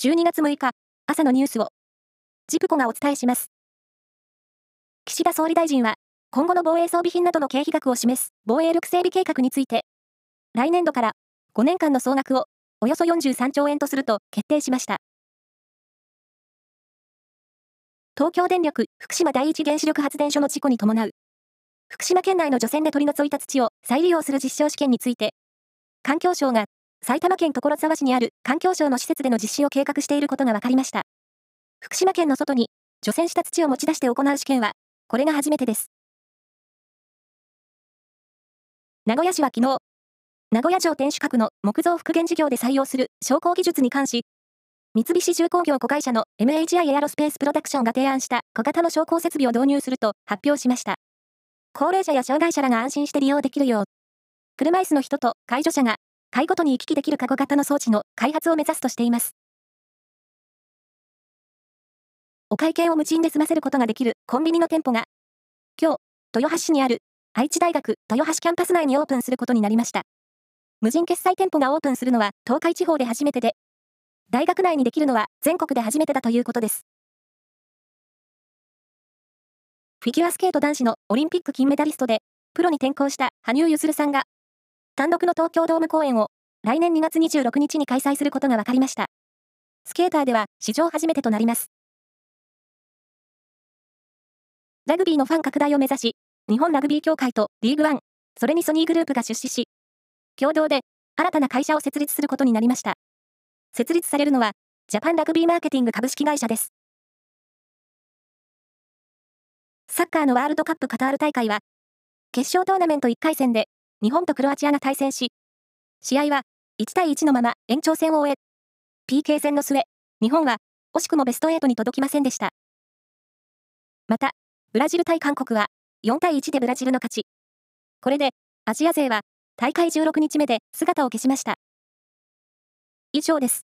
12月6日、朝のニュースを、ジプコがお伝えします。岸田総理大臣は、今後の防衛装備品などの経費額を示す防衛力整備計画について、来年度から5年間の総額をおよそ43兆円とすると決定しました。東京電力福島第一原子力発電所の事故に伴う、福島県内の除染で取り除いた土を再利用する実証試験について、環境省が埼玉県所沢市にある環境省の施設での実施を計画していることが分かりました。福島県の外に除染した土を持ち出して行う試験は、これが初めてです。名古屋市は昨日、名古屋城天守閣の木造復元事業で採用する昇降技術に関し、三菱重工業子会社の MHI エアロスペースプロダクションが提案した小型の昇降設備を導入すると発表しました。高齢者や障害者らが安心して利用できるよう、車椅子の人と介助者が階ごとに行き来できるカゴ型の装置の開発を目指すとしています。お会計を無賃で済ませることができるコンビニの店舗が、今日、豊橋市にある愛知大学豊橋キャンパス内にオープンすることになりました。無人決済店舗がオープンするのは東海地方で初めてで、大学内にできるのは全国で初めてだということです。フィギュアスケート男子のオリンピック金メダリストで、プロに転向した羽生結弦さんが単独の東京ドーム公演を来年2月26日に開催することが分かりました。スケーターでは史上初めてとなります。ラグビーのファン拡大を目指し、日本ラグビー協会とリーグワン、それにソニーグループが出資し、共同で新たな会社を設立することになりました。設立されるのは、ジャパンラグビーマーケティング株式会社です。サッカーのワールドカップカタール大会は、決勝トーナメント1回戦で日本とクロアチアが対戦し、試合は1対1のまま延長戦を終え、PK 戦の末、日本は惜しくもベスト8に届きませんでした。また、ブラジル対韓国は4対1でブラジルの勝ち。これでアジア勢は大会16日目で姿を消しました。以上です。